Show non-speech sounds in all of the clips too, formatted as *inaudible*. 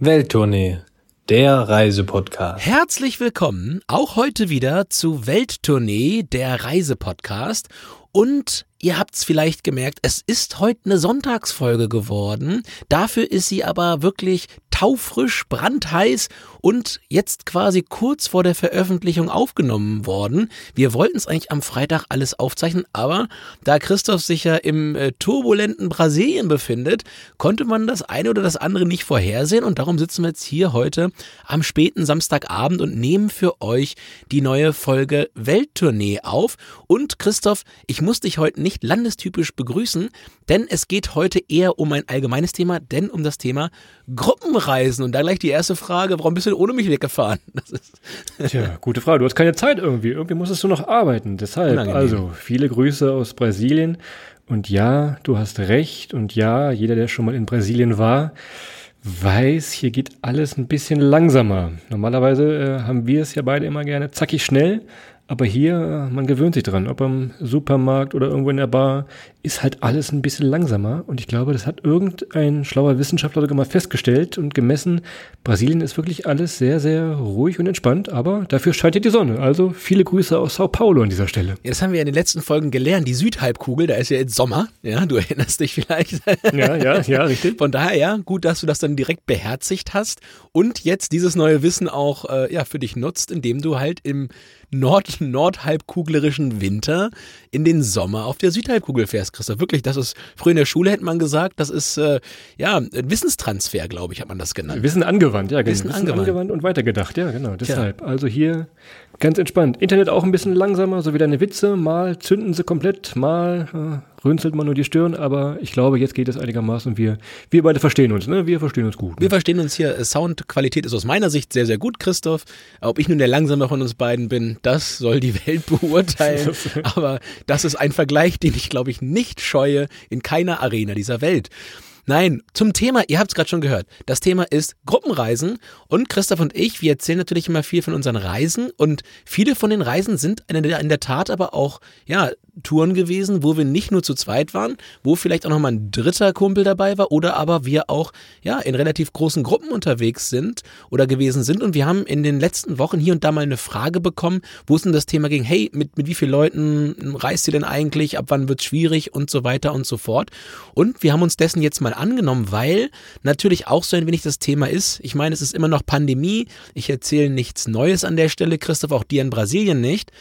Welttournee, der Reisepodcast. Herzlich willkommen auch heute wieder zu Welttournee, der Reisepodcast. Und ihr habt's vielleicht gemerkt, es ist heute eine Sonntagsfolge geworden. Dafür ist sie aber wirklich taufrisch, brandheiß und jetzt quasi kurz vor der Veröffentlichung aufgenommen worden. Wir wollten es eigentlich am Freitag alles aufzeichnen, aber da Christoph sich ja im äh, turbulenten Brasilien befindet, konnte man das eine oder das andere nicht vorhersehen und darum sitzen wir jetzt hier heute am späten Samstagabend und nehmen für euch die neue Folge Welttournee auf. Und Christoph, ich muss dich heute nicht landestypisch begrüßen, denn es geht heute eher um ein allgemeines Thema, denn um das Thema Gruppenreisen. Und da gleich die erste Frage, warum bist du ohne mich weggefahren? *laughs* Tja, gute Frage. Du hast keine Zeit irgendwie. Irgendwie musstest du noch arbeiten. Deshalb, Unangenehm. also viele Grüße aus Brasilien. Und ja, du hast recht. Und ja, jeder, der schon mal in Brasilien war, weiß, hier geht alles ein bisschen langsamer. Normalerweise äh, haben wir es ja beide immer gerne zackig schnell. Aber hier, man gewöhnt sich dran, ob am Supermarkt oder irgendwo in der Bar, ist halt alles ein bisschen langsamer. Und ich glaube, das hat irgendein schlauer Wissenschaftler sogar mal festgestellt und gemessen. Brasilien ist wirklich alles sehr, sehr ruhig und entspannt, aber dafür scheint hier die Sonne. Also viele Grüße aus Sao Paulo an dieser Stelle. Ja, das haben wir in den letzten Folgen gelernt. Die Südhalbkugel, da ist ja jetzt Sommer. Ja, du *laughs* erinnerst dich vielleicht. Ja, ja, ja, richtig. Von daher, ja, gut, dass du das dann direkt beherzigt hast und jetzt dieses neue Wissen auch äh, ja, für dich nutzt, indem du halt im Nord nordhalbkuglerischen Winter in den Sommer auf der Südhalbkugel fährst, Christoph. Wirklich, das ist, früher in der Schule hätte man gesagt, das ist, äh, ja, ein Wissenstransfer, glaube ich, hat man das genannt. Wissen angewandt, ja, genau. Wissen, Wissen angewandt. angewandt. und weitergedacht, ja, genau, deshalb. Tja. Also hier ganz entspannt. Internet auch ein bisschen langsamer, so wie deine Witze. Mal zünden sie komplett, mal äh, rünzelt man nur die Stirn, aber ich glaube, jetzt geht es einigermaßen wir, wir beide verstehen uns, ne? Wir verstehen uns gut. Ne? Wir verstehen uns hier. Soundqualität ist aus meiner Sicht sehr, sehr gut, Christoph. Ob ich nun der Langsame von uns beiden bin, das soll die Welt *laughs* beurteilen. aber das ist ein Vergleich, den ich, glaube ich, nicht scheue in keiner Arena dieser Welt. Nein, zum Thema, ihr habt es gerade schon gehört. Das Thema ist Gruppenreisen. Und Christoph und ich, wir erzählen natürlich immer viel von unseren Reisen. Und viele von den Reisen sind in der Tat aber auch, ja, Touren gewesen, wo wir nicht nur zu zweit waren, wo vielleicht auch noch mal ein dritter Kumpel dabei war oder aber wir auch ja in relativ großen Gruppen unterwegs sind oder gewesen sind. Und wir haben in den letzten Wochen hier und da mal eine Frage bekommen, wo es denn das Thema ging, hey, mit, mit wie vielen Leuten reist ihr denn eigentlich, ab wann wird es schwierig? Und so weiter und so fort. Und wir haben uns dessen jetzt mal angenommen, weil natürlich auch so ein wenig das Thema ist, ich meine, es ist immer noch Pandemie, ich erzähle nichts Neues an der Stelle, Christoph, auch dir in Brasilien nicht,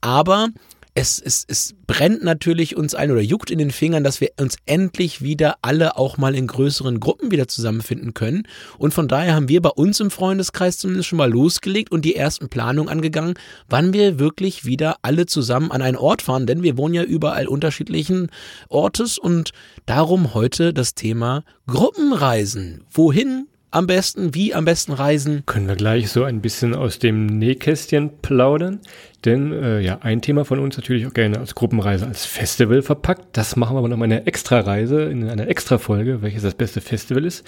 aber es, es, es brennt natürlich uns ein oder juckt in den Fingern, dass wir uns endlich wieder alle auch mal in größeren Gruppen wieder zusammenfinden können. Und von daher haben wir bei uns im Freundeskreis zumindest schon mal losgelegt und die ersten Planungen angegangen, wann wir wirklich wieder alle zusammen an einen Ort fahren, denn wir wohnen ja überall unterschiedlichen Ortes und darum heute das Thema Gruppenreisen. Wohin am besten, wie am besten reisen? Können wir gleich so ein bisschen aus dem Nähkästchen plaudern? Denn äh, ja, ein Thema von uns natürlich auch gerne als Gruppenreise als Festival verpackt. Das machen wir aber noch mal eine Extra-Reise in einer Extra-Folge, welches das beste Festival ist.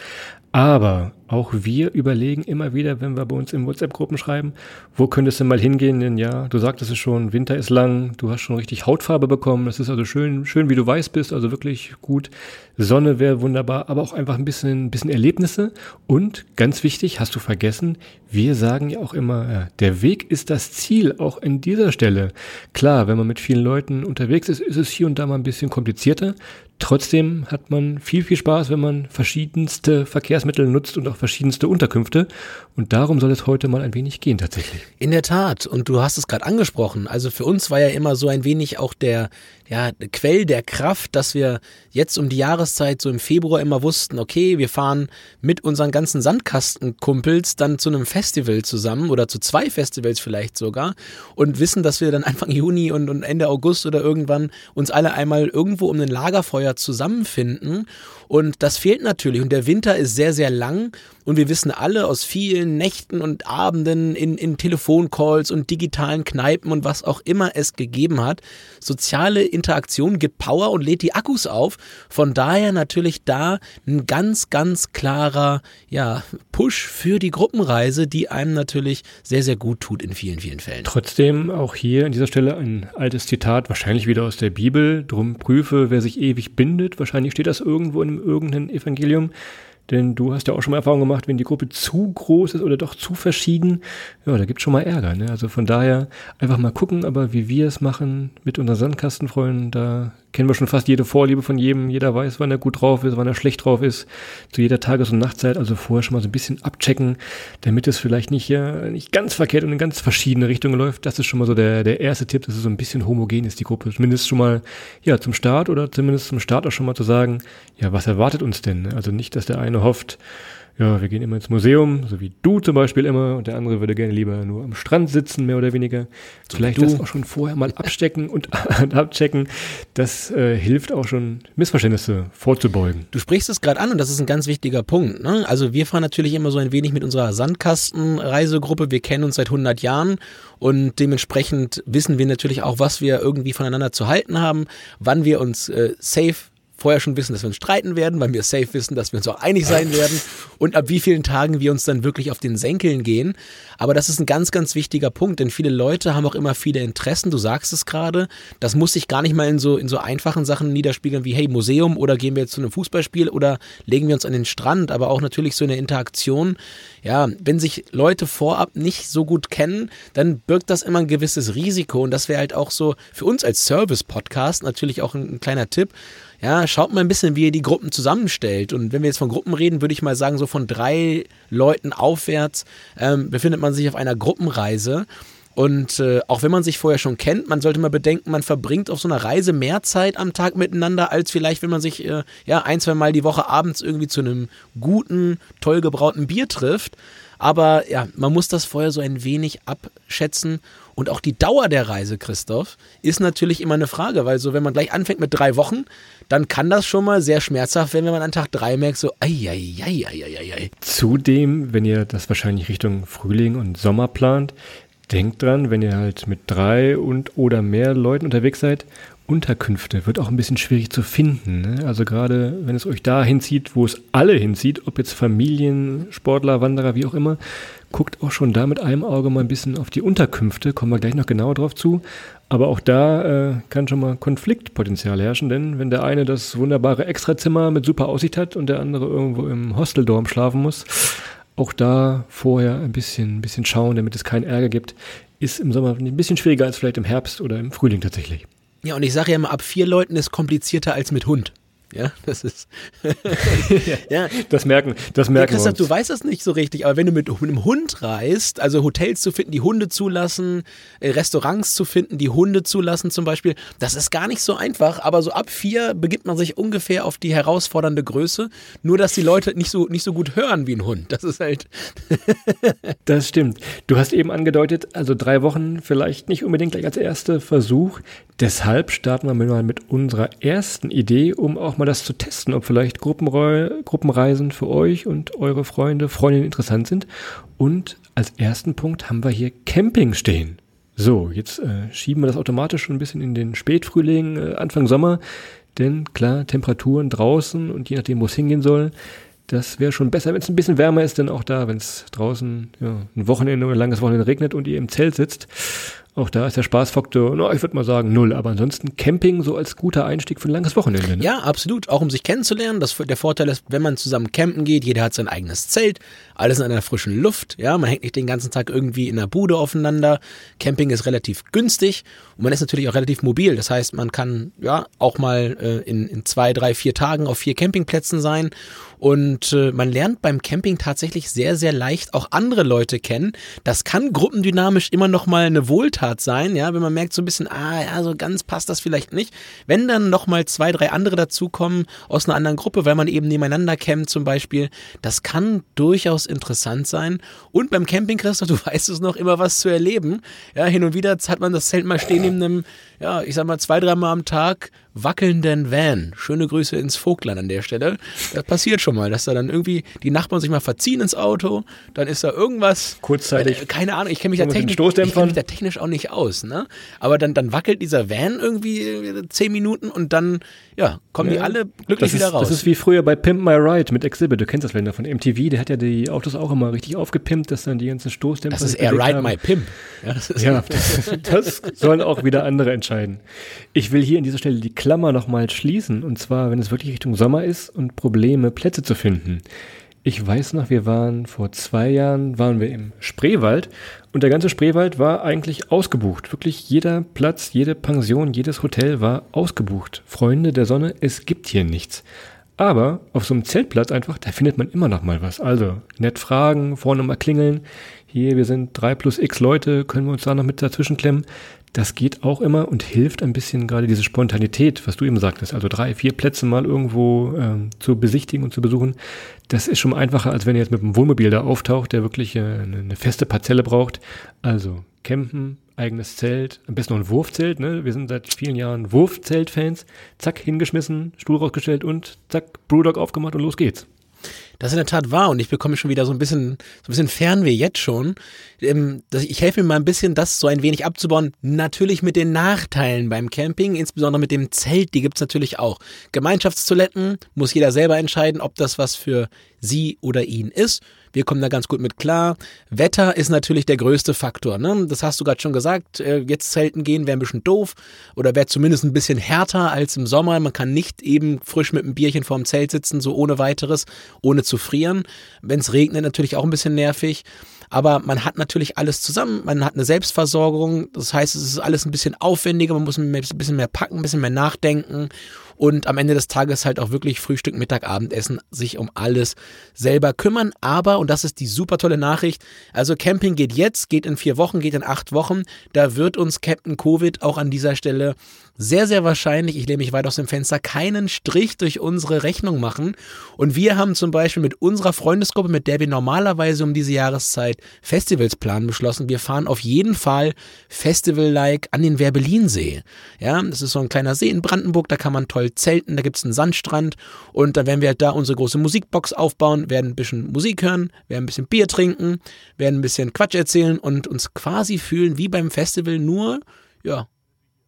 Aber auch wir überlegen immer wieder, wenn wir bei uns in WhatsApp-Gruppen schreiben, wo könntest du mal hingehen? Denn ja, du sagtest es schon, Winter ist lang, du hast schon richtig Hautfarbe bekommen. Das ist also schön, schön, wie du weiß bist, also wirklich gut. Sonne wäre wunderbar, aber auch einfach ein bisschen, bisschen Erlebnisse. Und ganz wichtig, hast du vergessen, wir sagen ja auch immer, ja, der Weg ist das Ziel, auch in dieser Stelle. Klar, wenn man mit vielen Leuten unterwegs ist, ist es hier und da mal ein bisschen komplizierter. Trotzdem hat man viel, viel Spaß, wenn man verschiedenste Verkehrsmittel nutzt und auch verschiedenste Unterkünfte. Und darum soll es heute mal ein wenig gehen tatsächlich. In der Tat. Und du hast es gerade angesprochen. Also für uns war ja immer so ein wenig auch der, ja, Quell der Kraft, dass wir jetzt um die Jahreszeit so im Februar immer wussten, okay, wir fahren mit unseren ganzen Sandkastenkumpels dann zu einem Festival zusammen oder zu zwei Festivals vielleicht sogar und wissen, dass wir dann Anfang Juni und, und Ende August oder irgendwann uns alle einmal irgendwo um ein Lagerfeuer zusammenfinden und das fehlt natürlich. Und der Winter ist sehr, sehr lang. Und wir wissen alle aus vielen Nächten und Abenden in, in Telefoncalls und digitalen Kneipen und was auch immer es gegeben hat. Soziale Interaktion gibt Power und lädt die Akkus auf. Von daher natürlich da ein ganz, ganz klarer, ja, Push für die Gruppenreise, die einem natürlich sehr, sehr gut tut in vielen, vielen Fällen. Trotzdem auch hier an dieser Stelle ein altes Zitat, wahrscheinlich wieder aus der Bibel. Drum prüfe, wer sich ewig bindet. Wahrscheinlich steht das irgendwo in irgendeinem Evangelium. Denn du hast ja auch schon mal Erfahrung gemacht, wenn die Gruppe zu groß ist oder doch zu verschieden, ja, da gibt schon mal Ärger. Ne? Also von daher einfach mal gucken, aber wie wir es machen mit unseren Sandkastenfreunden, da kennen wir schon fast jede Vorliebe von jedem. Jeder weiß, wann er gut drauf ist, wann er schlecht drauf ist, zu jeder Tages- und Nachtzeit. Also vorher schon mal so ein bisschen abchecken, damit es vielleicht nicht, ja, nicht ganz verkehrt und in ganz verschiedene Richtungen läuft. Das ist schon mal so der, der erste Tipp, dass es so ein bisschen homogen ist, die Gruppe. Zumindest schon mal, ja, zum Start oder zumindest zum Start auch schon mal zu sagen, ja, was erwartet uns denn? Also nicht, dass der eine hofft, ja, wir gehen immer ins Museum, so wie du zum Beispiel immer, und der andere würde gerne lieber nur am Strand sitzen, mehr oder weniger. So Vielleicht das auch schon vorher mal abstecken *laughs* und *laughs* abchecken. Das äh, hilft auch schon, Missverständnisse vorzubeugen. Du sprichst es gerade an und das ist ein ganz wichtiger Punkt. Ne? Also wir fahren natürlich immer so ein wenig mit unserer Sandkastenreisegruppe. Wir kennen uns seit 100 Jahren und dementsprechend wissen wir natürlich auch, was wir irgendwie voneinander zu halten haben, wann wir uns äh, safe vorher schon wissen, dass wir uns streiten werden, weil wir safe wissen, dass wir uns auch einig sein werden und ab wie vielen Tagen wir uns dann wirklich auf den Senkeln gehen. Aber das ist ein ganz, ganz wichtiger Punkt, denn viele Leute haben auch immer viele Interessen. Du sagst es gerade. Das muss sich gar nicht mal in so, in so einfachen Sachen niederspiegeln wie, hey, Museum oder gehen wir jetzt zu einem Fußballspiel oder legen wir uns an den Strand, aber auch natürlich so eine Interaktion. Ja, wenn sich Leute vorab nicht so gut kennen, dann birgt das immer ein gewisses Risiko und das wäre halt auch so für uns als Service-Podcast natürlich auch ein, ein kleiner Tipp ja, schaut mal ein bisschen, wie ihr die Gruppen zusammenstellt. Und wenn wir jetzt von Gruppen reden, würde ich mal sagen, so von drei Leuten aufwärts ähm, befindet man sich auf einer Gruppenreise. Und äh, auch wenn man sich vorher schon kennt, man sollte mal bedenken, man verbringt auf so einer Reise mehr Zeit am Tag miteinander, als vielleicht, wenn man sich äh, ja ein, zwei Mal die Woche abends irgendwie zu einem guten, toll gebrauten Bier trifft. Aber ja, man muss das vorher so ein wenig abschätzen. Und auch die Dauer der Reise, Christoph, ist natürlich immer eine Frage, weil so, wenn man gleich anfängt mit drei Wochen, dann kann das schon mal sehr schmerzhaft werden, wenn man an Tag drei merkt, so, ei. Zudem, wenn ihr das wahrscheinlich Richtung Frühling und Sommer plant, denkt dran, wenn ihr halt mit drei und oder mehr Leuten unterwegs seid, Unterkünfte wird auch ein bisschen schwierig zu finden. Ne? Also gerade wenn es euch da hinzieht, wo es alle hinzieht, ob jetzt Familien, Sportler, Wanderer, wie auch immer, guckt auch schon da mit einem Auge mal ein bisschen auf die Unterkünfte, kommen wir gleich noch genauer drauf zu. Aber auch da äh, kann schon mal Konfliktpotenzial herrschen, denn wenn der eine das wunderbare Extrazimmer mit super Aussicht hat und der andere irgendwo im Hosteldorm schlafen muss, auch da vorher ein bisschen, ein bisschen schauen, damit es keinen Ärger gibt, ist im Sommer ein bisschen schwieriger als vielleicht im Herbst oder im Frühling tatsächlich. Ja, und ich sage ja immer, ab vier Leuten ist komplizierter als mit Hund. Ja, das ist. *laughs* ja. Das merken, das merken ja, Christoph, du weißt das nicht so richtig, aber wenn du mit, einem Hund reist, also Hotels zu finden, die Hunde zulassen, äh, Restaurants zu finden, die Hunde zulassen zum Beispiel, das ist gar nicht so einfach, aber so ab vier begibt man sich ungefähr auf die herausfordernde Größe, nur dass die Leute nicht so, nicht so gut hören wie ein Hund. Das ist halt. *laughs* das stimmt. Du hast eben angedeutet, also drei Wochen vielleicht nicht unbedingt gleich als erster Versuch. Deshalb starten wir mal mit unserer ersten Idee, um auch mal das zu testen, ob vielleicht Gruppenre Gruppenreisen für euch und eure Freunde, Freundinnen interessant sind. Und als ersten Punkt haben wir hier Camping stehen. So, jetzt äh, schieben wir das automatisch schon ein bisschen in den Spätfrühling, äh, Anfang Sommer. Denn klar, Temperaturen draußen und je nachdem, wo es hingehen soll, das wäre schon besser, wenn es ein bisschen wärmer ist, denn auch da, wenn es draußen ja, ein Wochenende oder ein langes Wochenende regnet und ihr im Zelt sitzt auch da ist der Spaßfaktor, no, ich würde mal sagen, null. Aber ansonsten Camping so als guter Einstieg für ein langes Wochenende. Ne? Ja, absolut. Auch um sich kennenzulernen. Das, der Vorteil ist, wenn man zusammen campen geht, jeder hat sein eigenes Zelt, alles in einer frischen Luft. Ja, man hängt nicht den ganzen Tag irgendwie in der Bude aufeinander. Camping ist relativ günstig und man ist natürlich auch relativ mobil. Das heißt, man kann ja auch mal äh, in, in zwei, drei, vier Tagen auf vier Campingplätzen sein und äh, man lernt beim Camping tatsächlich sehr, sehr leicht auch andere Leute kennen. Das kann gruppendynamisch immer noch mal eine Wohltat sein, ja, wenn man merkt so ein bisschen, ah, ja, so ganz passt das vielleicht nicht. Wenn dann noch mal zwei, drei andere dazukommen aus einer anderen Gruppe, weil man eben nebeneinander campt zum Beispiel, das kann durchaus interessant sein. Und beim Camping, Christoph, *laughs* du weißt es noch, immer was zu erleben. Ja, hin und wieder hat man das Zelt mal stehen neben einem, ja, ich sag mal zwei, dreimal am Tag wackelnden Van. Schöne Grüße ins Vogtland an der Stelle. Das passiert schon mal, dass da dann irgendwie die Nachbarn sich mal verziehen ins Auto, dann ist da irgendwas. Kurzzeitig. Äh, keine Ahnung, ich kenne mich, da technisch, ich kenn mich da technisch auch nicht aus, ne? Aber dann, dann wackelt dieser Van irgendwie äh, zehn Minuten und dann, ja, kommen ja, die alle glücklich wieder raus. Das ist wie früher bei Pimp My Ride mit Exhibit. Du kennst das Länder von MTV, der hat ja die Autos auch immer richtig aufgepimpt, dass dann die ganzen Stoßdämpfer. Das ist eher Ride haben. My Pimp. Ja, das, ja, *laughs* das sollen auch wieder andere entscheiden. Ich will hier an dieser Stelle die Klammer nochmal schließen. Und zwar, wenn es wirklich Richtung Sommer ist und Probleme, Plätze zu finden. Ich weiß noch, wir waren vor zwei Jahren, waren wir im Spreewald und der ganze Spreewald war eigentlich ausgebucht. Wirklich jeder Platz, jede Pension, jedes Hotel war ausgebucht. Freunde der Sonne, es gibt hier nichts. Aber auf so einem Zeltplatz einfach, da findet man immer noch mal was. Also nett fragen, vorne mal klingeln. Hier, wir sind drei plus x Leute, können wir uns da noch mit dazwischen klemmen? Das geht auch immer und hilft ein bisschen gerade diese Spontanität, was du eben sagtest, also drei, vier Plätze mal irgendwo ähm, zu besichtigen und zu besuchen. Das ist schon einfacher, als wenn ihr jetzt mit einem Wohnmobil da auftaucht, der wirklich äh, eine, feste Parzelle braucht. Also campen, eigenes Zelt, am besten noch ein Wurfzelt, ne? Wir sind seit vielen Jahren Wurfzelt-Fans. Zack, hingeschmissen, Stuhl rausgestellt und zack, Brewdog aufgemacht und los geht's. Das ist in der Tat wahr und ich bekomme schon wieder so ein bisschen, so ein bisschen Fernweh jetzt schon. Ähm, ich helfe mir mal ein bisschen, das so ein wenig abzubauen. Natürlich mit den Nachteilen beim Camping, insbesondere mit dem Zelt, die gibt's natürlich auch. Gemeinschaftstoiletten muss jeder selber entscheiden, ob das was für sie oder ihn ist. Wir kommen da ganz gut mit klar. Wetter ist natürlich der größte Faktor. Ne? Das hast du gerade schon gesagt. Äh, jetzt zelten gehen wäre ein bisschen doof oder wäre zumindest ein bisschen härter als im Sommer. Man kann nicht eben frisch mit einem Bierchen vorm Zelt sitzen, so ohne weiteres, ohne zu frieren. Wenn es regnet, natürlich auch ein bisschen nervig. Aber man hat natürlich alles zusammen. Man hat eine Selbstversorgung. Das heißt, es ist alles ein bisschen aufwendiger. Man muss ein bisschen mehr packen, ein bisschen mehr nachdenken und am Ende des Tages halt auch wirklich Frühstück, Mittag, Abendessen, sich um alles selber kümmern. Aber, und das ist die super tolle Nachricht, also Camping geht jetzt, geht in vier Wochen, geht in acht Wochen. Da wird uns Captain Covid auch an dieser Stelle sehr, sehr wahrscheinlich, ich lehne mich weit aus dem Fenster, keinen Strich durch unsere Rechnung machen. Und wir haben zum Beispiel mit unserer Freundesgruppe, mit der wir normalerweise um diese Jahreszeit Festivals planen, beschlossen, wir fahren auf jeden Fall Festival-like an den Werbelinsee. Ja, das ist so ein kleiner See in Brandenburg, da kann man toll zelten, da gibt es einen Sandstrand und da werden wir halt da unsere große Musikbox aufbauen, werden ein bisschen Musik hören, werden ein bisschen Bier trinken, werden ein bisschen Quatsch erzählen und uns quasi fühlen wie beim Festival, nur, ja,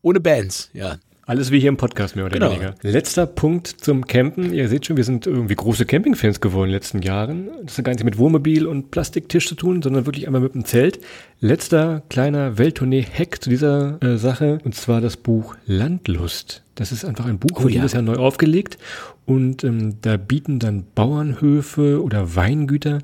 ohne Bands, ja. Alles wie hier im Podcast, mehr oder genau. weniger. Letzter Punkt zum Campen. Ihr seht schon, wir sind irgendwie große Campingfans geworden in den letzten Jahren. Das hat gar nichts mit Wohnmobil und Plastiktisch zu tun, sondern wirklich einmal mit dem Zelt. Letzter kleiner Welttournee-Hack zu dieser äh, Sache, und zwar das Buch Landlust. Das ist einfach ein Buch, oh, jedes ja. Jahr neu aufgelegt. Und ähm, da bieten dann Bauernhöfe oder Weingüter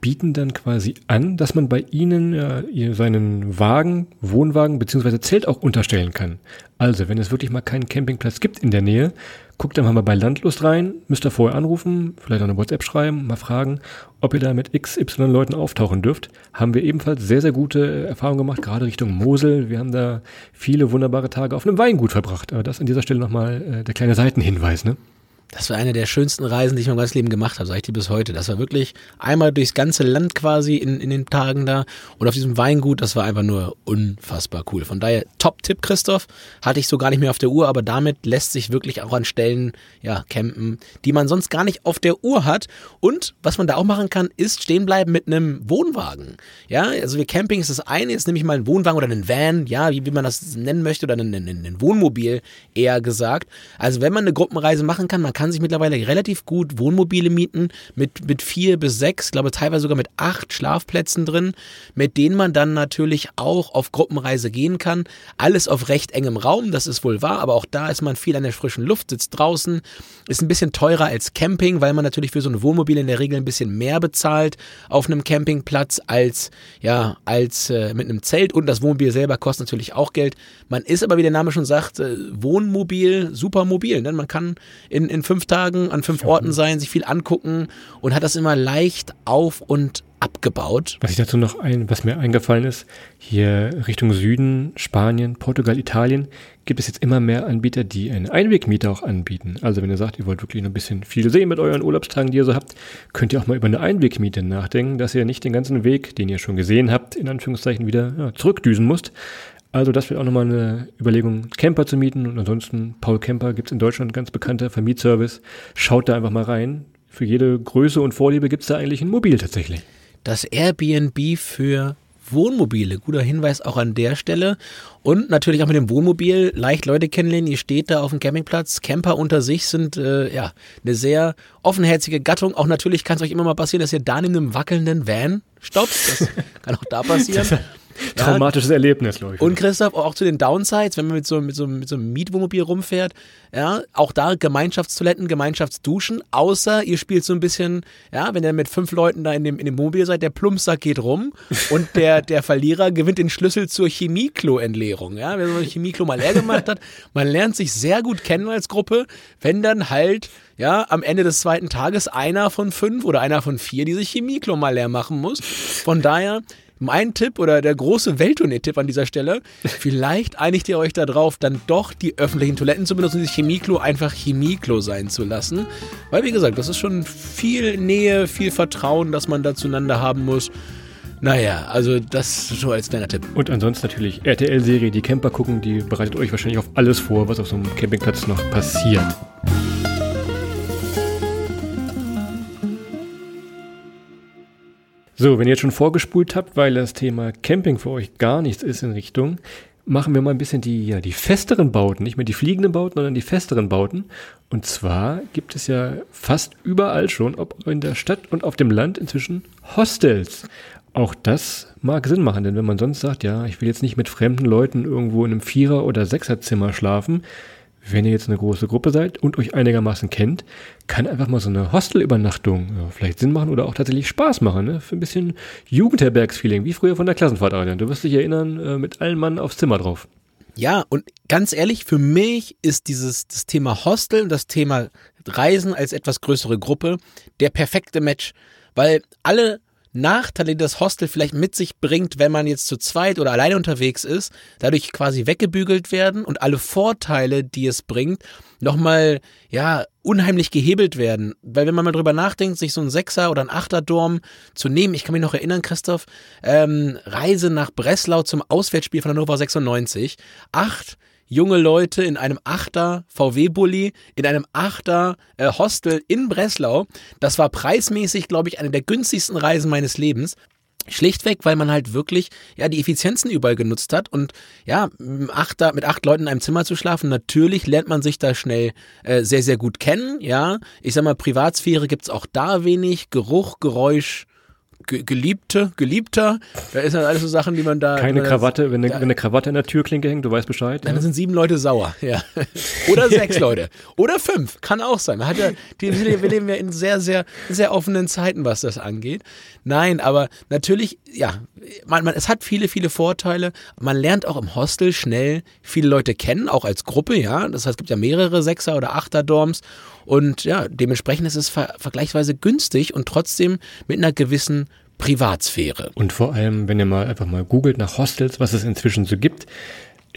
bieten dann quasi an, dass man bei ihnen äh, seinen Wagen, Wohnwagen beziehungsweise Zelt auch unterstellen kann. Also, wenn es wirklich mal keinen Campingplatz gibt in der Nähe, guckt dann mal bei Landlust rein, müsst ihr vorher anrufen, vielleicht auch eine WhatsApp schreiben, mal fragen, ob ihr da mit XY Leuten auftauchen dürft. Haben wir ebenfalls sehr, sehr gute Erfahrungen gemacht, gerade Richtung Mosel. Wir haben da viele wunderbare Tage auf einem Weingut verbracht. Aber das an dieser Stelle nochmal äh, der kleine Seitenhinweis, ne? Das war eine der schönsten Reisen, die ich mein ganzes Leben gemacht habe, sage ich dir bis heute. Das war wirklich einmal durchs ganze Land quasi in, in den Tagen da und auf diesem Weingut, das war einfach nur unfassbar cool. Von daher Top-Tipp, Christoph, hatte ich so gar nicht mehr auf der Uhr, aber damit lässt sich wirklich auch an Stellen, ja, campen, die man sonst gar nicht auf der Uhr hat. Und was man da auch machen kann, ist stehen bleiben mit einem Wohnwagen. Ja, also wir Camping ist das eine, jetzt nehme ich mal einen Wohnwagen oder einen Van, ja, wie, wie man das nennen möchte, oder einen, einen, einen Wohnmobil eher gesagt. Also wenn man eine Gruppenreise machen kann, man kann sich mittlerweile relativ gut Wohnmobile mieten mit, mit vier bis sechs, glaube teilweise sogar mit acht Schlafplätzen drin, mit denen man dann natürlich auch auf Gruppenreise gehen kann. Alles auf recht engem Raum, das ist wohl wahr, aber auch da ist man viel an der frischen Luft, sitzt draußen, ist ein bisschen teurer als Camping, weil man natürlich für so ein Wohnmobil in der Regel ein bisschen mehr bezahlt auf einem Campingplatz als, ja, als äh, mit einem Zelt und das Wohnmobil selber kostet natürlich auch Geld. Man ist aber, wie der Name schon sagt, äh, Wohnmobil, super mobil, denn man kann in, in fünf Tagen an fünf Orten sein, sich viel angucken und hat das immer leicht auf und abgebaut. Was ich dazu noch ein, was mir eingefallen ist, hier Richtung Süden, Spanien, Portugal, Italien, gibt es jetzt immer mehr Anbieter, die eine Einwegmiete auch anbieten. Also wenn ihr sagt, ihr wollt wirklich noch ein bisschen viel sehen mit euren Urlaubstagen, die ihr so habt, könnt ihr auch mal über eine Einwegmiete nachdenken, dass ihr nicht den ganzen Weg, den ihr schon gesehen habt, in Anführungszeichen wieder ja, zurückdüsen müsst, also das wird auch nochmal eine Überlegung, Camper zu mieten. Und ansonsten, Paul Camper gibt es in Deutschland ganz bekannter Vermietservice. Schaut da einfach mal rein. Für jede Größe und Vorliebe gibt es da eigentlich ein Mobil tatsächlich. Das Airbnb für Wohnmobile. Guter Hinweis auch an der Stelle. Und natürlich auch mit dem Wohnmobil leicht Leute kennenlernen. Ihr steht da auf dem Campingplatz. Camper unter sich sind äh, ja eine sehr offenherzige Gattung. Auch natürlich kann es euch immer mal passieren, dass ihr da in einem wackelnden Van stoppt. Das *laughs* kann auch da passieren. Traumatisches Erlebnis, glaube ich. Und Christoph, auch zu den Downsides, wenn man mit so, mit so, mit so einem Mietwohnmobil rumfährt, ja, auch da Gemeinschaftstoiletten, Gemeinschaftsduschen, außer ihr spielt so ein bisschen, ja, wenn ihr mit fünf Leuten da in dem, in dem Wohnmobil seid, der Plumpsack geht rum *laughs* und der, der Verlierer gewinnt den Schlüssel zur Chemieklo-Entleerung, ja, wenn man ein Chemieklo mal leer gemacht hat. *laughs* Man lernt sich sehr gut kennen als Gruppe, wenn dann halt ja, am Ende des zweiten Tages einer von fünf oder einer von vier diese Chemieklo mal leer machen muss. Von daher, mein Tipp oder der große Welttournee-Tipp an dieser Stelle, *laughs* vielleicht einigt ihr euch darauf, dann doch die öffentlichen Toiletten zu benutzen, dieses Chemieklo einfach Chemieklo sein zu lassen. Weil, wie gesagt, das ist schon viel Nähe, viel Vertrauen, das man da zueinander haben muss. Naja, also das so als kleiner Tipp. Und ansonsten natürlich RTL-Serie, die Camper gucken, die bereitet euch wahrscheinlich auf alles vor, was auf so einem Campingplatz noch passiert. So, wenn ihr jetzt schon vorgespult habt, weil das Thema Camping für euch gar nichts ist in Richtung, machen wir mal ein bisschen die, ja, die festeren Bauten, nicht mehr die fliegenden Bauten, sondern die festeren Bauten. Und zwar gibt es ja fast überall schon, ob in der Stadt und auf dem Land inzwischen Hostels. Auch das mag Sinn machen, denn wenn man sonst sagt, ja, ich will jetzt nicht mit fremden Leuten irgendwo in einem Vierer- oder Sechserzimmer schlafen, wenn ihr jetzt eine große Gruppe seid und euch einigermaßen kennt, kann einfach mal so eine Hostelübernachtung ja, vielleicht Sinn machen oder auch tatsächlich Spaß machen. Ne? Für ein bisschen Jugendherbergsfeeling, wie früher von der Klassenfahrt, Adrian. Du wirst dich erinnern, äh, mit allen Mann aufs Zimmer drauf. Ja, und ganz ehrlich, für mich ist dieses das Thema Hostel und das Thema Reisen als etwas größere Gruppe der perfekte Match, weil alle Nachteile, die das Hostel vielleicht mit sich bringt, wenn man jetzt zu zweit oder alleine unterwegs ist, dadurch quasi weggebügelt werden und alle Vorteile, die es bringt, nochmal, ja, unheimlich gehebelt werden. Weil wenn man mal drüber nachdenkt, sich so ein Sechser oder ein Achter-Dorm zu nehmen, ich kann mich noch erinnern, Christoph, ähm, Reise nach Breslau zum Auswärtsspiel von Hannover 96, acht junge Leute in einem Achter VW-Bully, in einem Achter äh, Hostel in Breslau. Das war preismäßig, glaube ich, eine der günstigsten Reisen meines Lebens. Schlichtweg, weil man halt wirklich ja die Effizienzen überall genutzt hat und ja acht, mit acht Leuten in einem Zimmer zu schlafen. Natürlich lernt man sich da schnell äh, sehr sehr gut kennen. Ja, ich sag mal Privatsphäre gibt's auch da wenig. Geruch, Geräusch, Geliebte, Geliebter, da ist halt alles so Sachen, die man da. Keine man Krawatte, wenn eine, wenn eine Krawatte in der Türklinke hängt, du weißt Bescheid. Dann ja. sind sieben Leute sauer, ja. *laughs* Oder sechs Leute. Oder fünf, kann auch sein. Man hat ja, die, wir leben ja in sehr, sehr, sehr offenen Zeiten, was das angeht. Nein, aber natürlich, ja, man, man, es hat viele, viele Vorteile. Man lernt auch im Hostel schnell viele Leute kennen, auch als Gruppe, ja. Das heißt, es gibt ja mehrere Sechser- oder Achter-Dorms. Und ja, dementsprechend ist es ver vergleichsweise günstig und trotzdem mit einer gewissen Privatsphäre. Und vor allem, wenn ihr mal einfach mal googelt nach Hostels, was es inzwischen so gibt.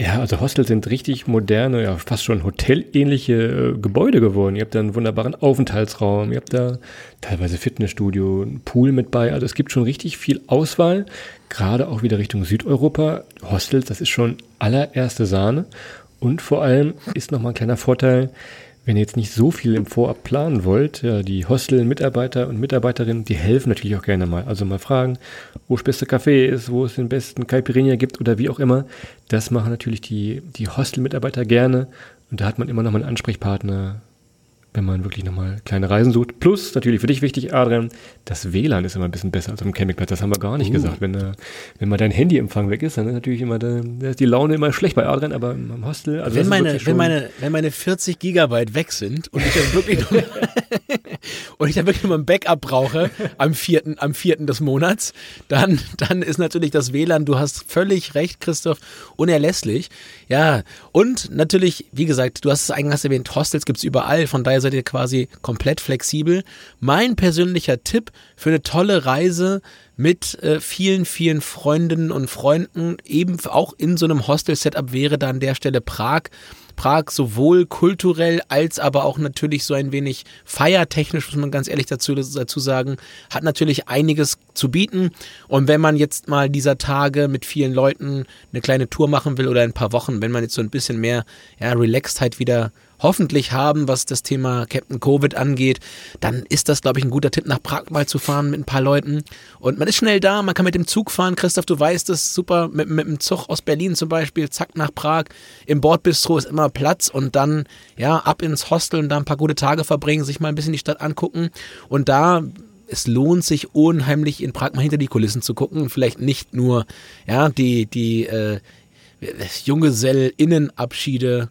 Ja, also Hostels sind richtig moderne, ja, fast schon hotelähnliche äh, Gebäude geworden. Ihr habt da einen wunderbaren Aufenthaltsraum, ihr habt da teilweise Fitnessstudio, einen Pool mit bei. Also es gibt schon richtig viel Auswahl, gerade auch wieder Richtung Südeuropa. Hostels, das ist schon allererste Sahne. Und vor allem ist nochmal ein kleiner Vorteil, wenn ihr jetzt nicht so viel im Vorab planen wollt, ja, die Hostel-Mitarbeiter und Mitarbeiterinnen, die helfen natürlich auch gerne mal. Also mal fragen, wo das beste Café ist, wo es den besten Caipirinha gibt oder wie auch immer. Das machen natürlich die, die Hostel-Mitarbeiter gerne. Und da hat man immer noch mal einen Ansprechpartner, wenn man wirklich nochmal kleine Reisen sucht. Plus, natürlich für dich wichtig, Adrian, das WLAN ist immer ein bisschen besser als am Campingplatz. Das haben wir gar nicht uh. gesagt. Wenn, äh, wenn mal dein Handyempfang weg ist, dann ist natürlich immer da ist die Laune immer schlecht bei Adrian, aber im Hostel. Also wenn, meine, wenn, meine, wenn meine 40 Gigabyte weg sind und ich dann wirklich noch, *laughs* und ich dann wirklich nur ein Backup brauche am vierten, am vierten des Monats, dann, dann ist natürlich das WLAN, du hast völlig recht, Christoph, unerlässlich. Ja, und natürlich, wie gesagt, du hast es eingangs erwähnt, Hostels gibt's überall, von daher seid ihr quasi komplett flexibel. Mein persönlicher Tipp für eine tolle Reise mit äh, vielen, vielen Freundinnen und Freunden, eben auch in so einem Hostel-Setup wäre da an der Stelle Prag. Prag sowohl kulturell als aber auch natürlich so ein wenig feiertechnisch, muss man ganz ehrlich dazu, dazu sagen, hat natürlich einiges zu bieten. Und wenn man jetzt mal dieser Tage mit vielen Leuten eine kleine Tour machen will oder ein paar Wochen, wenn man jetzt so ein bisschen mehr ja, Relaxedheit wieder hoffentlich haben, was das Thema Captain Covid angeht, dann ist das, glaube ich, ein guter Tipp, nach Prag mal zu fahren mit ein paar Leuten. Und man ist schnell da, man kann mit dem Zug fahren. Christoph, du weißt es, super, mit, mit dem Zug aus Berlin zum Beispiel, zack, nach Prag. Im Bordbistro ist immer Platz und dann, ja, ab ins Hostel und da ein paar gute Tage verbringen, sich mal ein bisschen die Stadt angucken. Und da es lohnt sich unheimlich in Prag mal hinter die Kulissen zu gucken vielleicht nicht nur ja die die äh, Junggesellinnenabschiede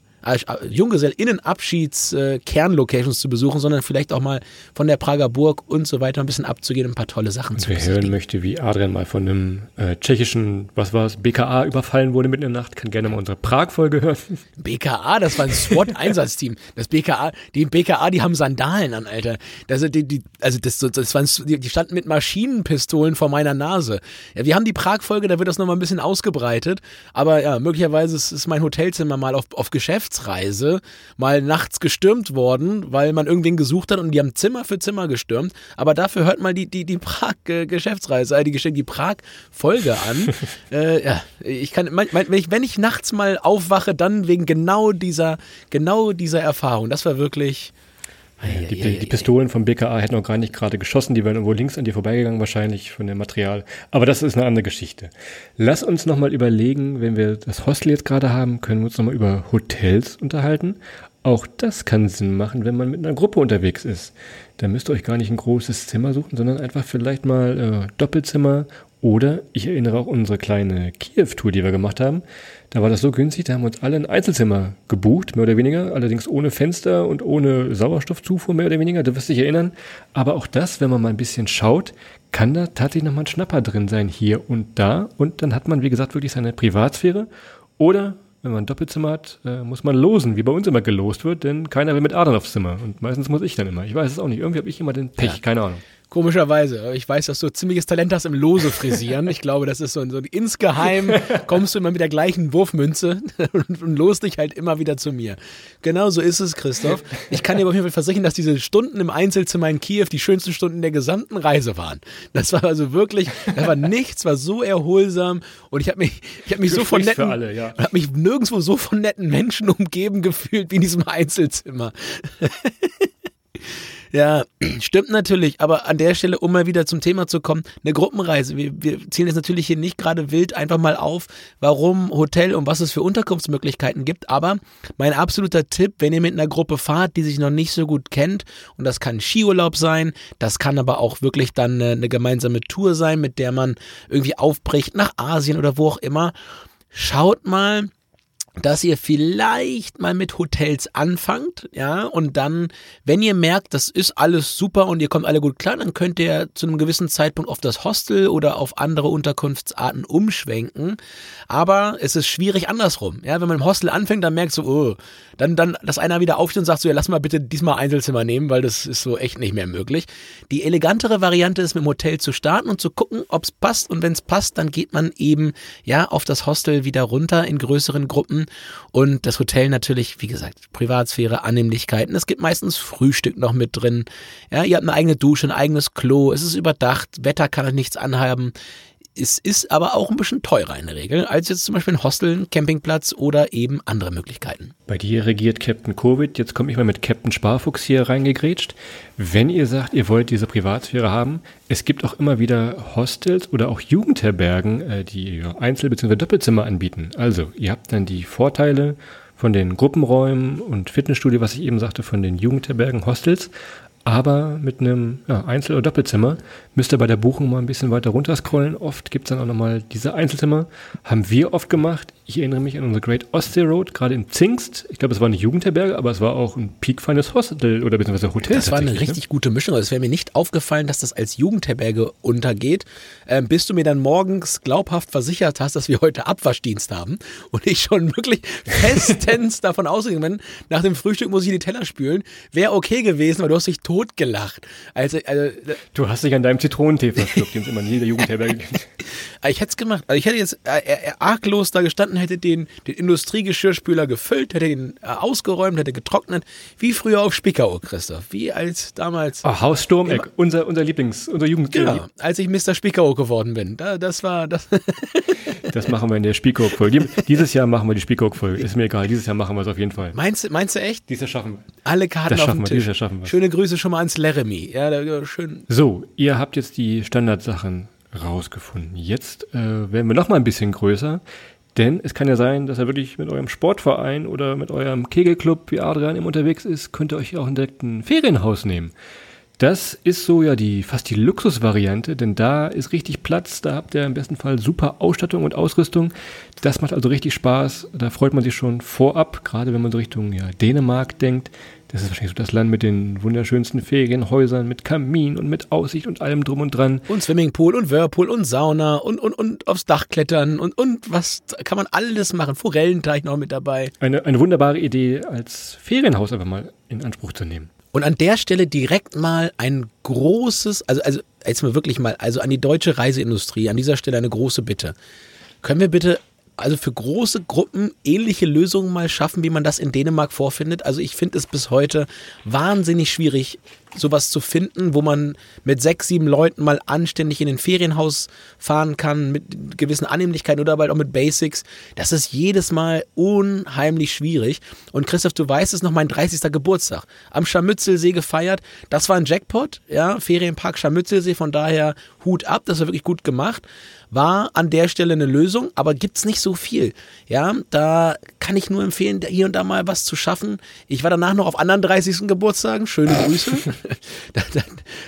Junggesellinnenabschieds-Kernlocations äh, zu besuchen, sondern vielleicht auch mal von der Prager Burg und so weiter ein bisschen abzugehen und ein paar tolle Sachen zu wer hören möchte, wie Adrian mal von einem äh, tschechischen, was war es, BKA überfallen wurde mitten in der Nacht, kann gerne mal unsere Prag-Folge hören. *laughs* BKA, das war ein SWAT-Einsatzteam. Das BKA, die BKA, die haben Sandalen an, Alter. Das, die, die, also das, das waren, die standen mit Maschinenpistolen vor meiner Nase. Ja, wir haben die Prag-Folge, da wird das nochmal ein bisschen ausgebreitet, aber ja, möglicherweise ist, ist mein Hotelzimmer mal auf, auf Geschäft Geschäftsreise mal nachts gestürmt worden, weil man irgendwen gesucht hat und die haben Zimmer für Zimmer gestürmt. Aber dafür hört mal die, die, die Prag-Geschäftsreise, äh, die, die Prag-Folge an. *laughs* äh, ja, ich kann, mein, wenn, ich, wenn ich nachts mal aufwache, dann wegen genau dieser, genau dieser Erfahrung. Das war wirklich. Ja, die, die, Pistolen vom BKA hätten auch gar nicht gerade geschossen, die wären irgendwo links an dir vorbeigegangen wahrscheinlich von dem Material. Aber das ist eine andere Geschichte. Lass uns nochmal überlegen, wenn wir das Hostel jetzt gerade haben, können wir uns nochmal über Hotels unterhalten. Auch das kann Sinn machen, wenn man mit einer Gruppe unterwegs ist. Da müsst ihr euch gar nicht ein großes Zimmer suchen, sondern einfach vielleicht mal äh, Doppelzimmer oder ich erinnere auch unsere kleine Kiew-Tour, die wir gemacht haben. Da war das so günstig, da haben wir uns alle ein Einzelzimmer gebucht, mehr oder weniger, allerdings ohne Fenster und ohne Sauerstoffzufuhr, mehr oder weniger, du wirst dich erinnern. Aber auch das, wenn man mal ein bisschen schaut, kann da tatsächlich nochmal ein Schnapper drin sein, hier und da. Und dann hat man, wie gesagt, wirklich seine Privatsphäre. Oder wenn man ein Doppelzimmer hat, äh, muss man losen, wie bei uns immer gelost wird, denn keiner will mit Adern aufs Zimmer. Und meistens muss ich dann immer. Ich weiß es auch nicht. Irgendwie habe ich immer den Pech, ja. keine Ahnung. Komischerweise. Ich weiß, dass du ziemliches Talent hast im Lose frisieren. Ich glaube, das ist so, ein, so ein insgeheim *laughs* kommst du immer mit der gleichen Wurfmünze *laughs* und, und los dich halt immer wieder zu mir. Genau so ist es, Christoph. Ich kann dir auf jeden Fall versichern, dass diese Stunden im Einzelzimmer in Kiew die schönsten Stunden der gesamten Reise waren. Das war also wirklich, da war nichts, war so erholsam und ich habe mich, ich habe mich so von netten, alle, ja. habe mich nirgendwo so von netten Menschen *laughs* umgeben gefühlt wie in diesem Einzelzimmer. Ja, stimmt natürlich, aber an der Stelle, um mal wieder zum Thema zu kommen, eine Gruppenreise. Wir, wir ziehen jetzt natürlich hier nicht gerade wild einfach mal auf, warum Hotel und was es für Unterkunftsmöglichkeiten gibt, aber mein absoluter Tipp, wenn ihr mit einer Gruppe fahrt, die sich noch nicht so gut kennt, und das kann Skiurlaub sein, das kann aber auch wirklich dann eine, eine gemeinsame Tour sein, mit der man irgendwie aufbricht nach Asien oder wo auch immer, schaut mal, dass ihr vielleicht mal mit Hotels anfangt, ja, und dann, wenn ihr merkt, das ist alles super und ihr kommt alle gut klar, dann könnt ihr zu einem gewissen Zeitpunkt auf das Hostel oder auf andere Unterkunftsarten umschwenken. Aber es ist schwierig andersrum, ja, wenn man im Hostel anfängt, dann merkt so, oh, dann, dann, dass einer wieder aufsteht und sagt so, ja, lass mal bitte diesmal Einzelzimmer nehmen, weil das ist so echt nicht mehr möglich. Die elegantere Variante ist, mit dem Hotel zu starten und zu gucken, ob es passt und wenn es passt, dann geht man eben, ja, auf das Hostel wieder runter in größeren Gruppen und das Hotel natürlich, wie gesagt, Privatsphäre, Annehmlichkeiten. Es gibt meistens Frühstück noch mit drin. Ja, ihr habt eine eigene Dusche, ein eigenes Klo. Es ist überdacht. Wetter kann euch nichts anhaben. Es ist aber auch ein bisschen teurer in der Regel, als jetzt zum Beispiel ein Hostel, ein Campingplatz oder eben andere Möglichkeiten. Bei dir regiert Captain Covid. Jetzt komme ich mal mit Captain Sparfuchs hier reingegrätscht. Wenn ihr sagt, ihr wollt diese Privatsphäre haben, es gibt auch immer wieder Hostels oder auch Jugendherbergen, äh, die Einzel- bzw. Doppelzimmer anbieten. Also, ihr habt dann die Vorteile von den Gruppenräumen und Fitnessstudio, was ich eben sagte, von den Jugendherbergen, Hostels, aber mit einem ja, Einzel- oder Doppelzimmer müsst ihr bei der Buchung mal ein bisschen weiter runterscrollen. Oft gibt es dann auch nochmal diese Einzelzimmer. Haben wir oft gemacht. Ich erinnere mich an unsere Great Ostsee Road, gerade in Zingst. Ich glaube, es war eine Jugendherberge, aber es war auch ein peakfeines Hostel oder beziehungsweise Hotel. Das war eine ne? richtig gute Mischung. Also es wäre mir nicht aufgefallen, dass das als Jugendherberge untergeht, ähm, bis du mir dann morgens glaubhaft versichert hast, dass wir heute Abwaschdienst haben und ich schon wirklich festens *laughs* davon ausgegangen bin, nach dem Frühstück muss ich die Teller spülen. Wäre okay gewesen, weil du hast dich totgelacht. Also, also du hast dich an deinem Zitronentee verschluckt, den es immer in jeder Jugendherberge *laughs* gibt. ich hätte es gemacht. Also ich hätte jetzt äh, äh, arglos da gestanden, hätte den, den Industriegeschirrspüler gefüllt, hätte ihn äh, ausgeräumt, hätte getrocknet. Wie früher auf Spiekerow, Christoph. Wie als damals. Oh, Haus Sturmeck, unser, unser Lieblings-, unser Jugend. Genau, als ich Mr. Spiekerow geworden bin. Da, das war das. *laughs* das machen wir in der Spiekerow-Folge. Dieses Jahr machen wir die Spiekerow-Folge. Ist mir egal. Dieses Jahr machen wir es auf jeden Fall. Meinst, meinst du echt? Dieses Jahr schaffen wir. Alle Karten das auf dem wir, Tisch. Schaffen wir. Schöne Grüße schon mal ans Laramie. Ja, da, schön. So, ihr habt jetzt die Standardsachen rausgefunden. Jetzt äh, werden wir noch mal ein bisschen größer. Denn es kann ja sein, dass er wirklich mit eurem Sportverein oder mit eurem Kegelclub wie Adrian im unterwegs ist, könnt ihr euch auch direkt ein Ferienhaus nehmen. Das ist so ja die fast die Luxusvariante, denn da ist richtig Platz, da habt ihr im besten Fall super Ausstattung und Ausrüstung. Das macht also richtig Spaß, da freut man sich schon vorab, gerade wenn man so Richtung ja, Dänemark denkt. Das ist wahrscheinlich so das Land mit den wunderschönsten Ferienhäusern, mit Kamin und mit Aussicht und allem drum und dran. Und Swimmingpool und Whirlpool und Sauna und, und, und aufs Dach klettern und, und was kann man alles machen. Forellenteich noch mit dabei. Eine, eine wunderbare Idee, als Ferienhaus einfach mal in Anspruch zu nehmen. Und an der Stelle direkt mal ein großes, also, also jetzt mal wirklich mal, also an die deutsche Reiseindustrie, an dieser Stelle eine große Bitte. Können wir bitte also für große Gruppen ähnliche Lösungen mal schaffen, wie man das in Dänemark vorfindet. Also ich finde es bis heute wahnsinnig schwierig, sowas zu finden, wo man mit sechs, sieben Leuten mal anständig in den Ferienhaus fahren kann, mit gewissen Annehmlichkeiten oder bald auch mit Basics. Das ist jedes Mal unheimlich schwierig. Und Christoph, du weißt es noch, mein 30. Geburtstag. Am Scharmützelsee gefeiert. Das war ein Jackpot, ja, Ferienpark Scharmützelsee, von daher Hut ab, das war wirklich gut gemacht war an der Stelle eine Lösung, aber gibt's nicht so viel. Ja, da kann ich nur empfehlen, hier und da mal was zu schaffen. Ich war danach noch auf anderen 30. Geburtstagen. Schöne *laughs* Grüße. da, da,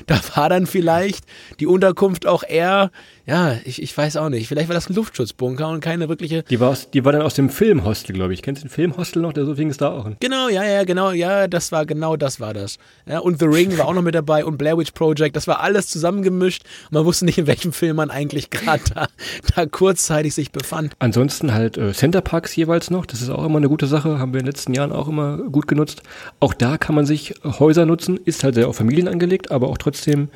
da war dann vielleicht die Unterkunft auch eher ja, ich, ich weiß auch nicht. Vielleicht war das ein Luftschutzbunker und keine wirkliche. Die war, aus, die war dann aus dem Filmhostel, glaube ich. Kennst du den Filmhostel noch? Der so fing es da auch an. Genau, ja, ja, genau, ja, das war genau das war das. Ja, und The Ring war auch noch mit dabei und Blair Witch Project. Das war alles zusammengemischt und man wusste nicht, in welchem Film man eigentlich gerade da, da kurzzeitig sich befand. Ansonsten halt äh, Centerparks jeweils noch. Das ist auch immer eine gute Sache. Haben wir in den letzten Jahren auch immer gut genutzt. Auch da kann man sich Häuser nutzen. Ist halt sehr auf Familien angelegt, aber auch trotzdem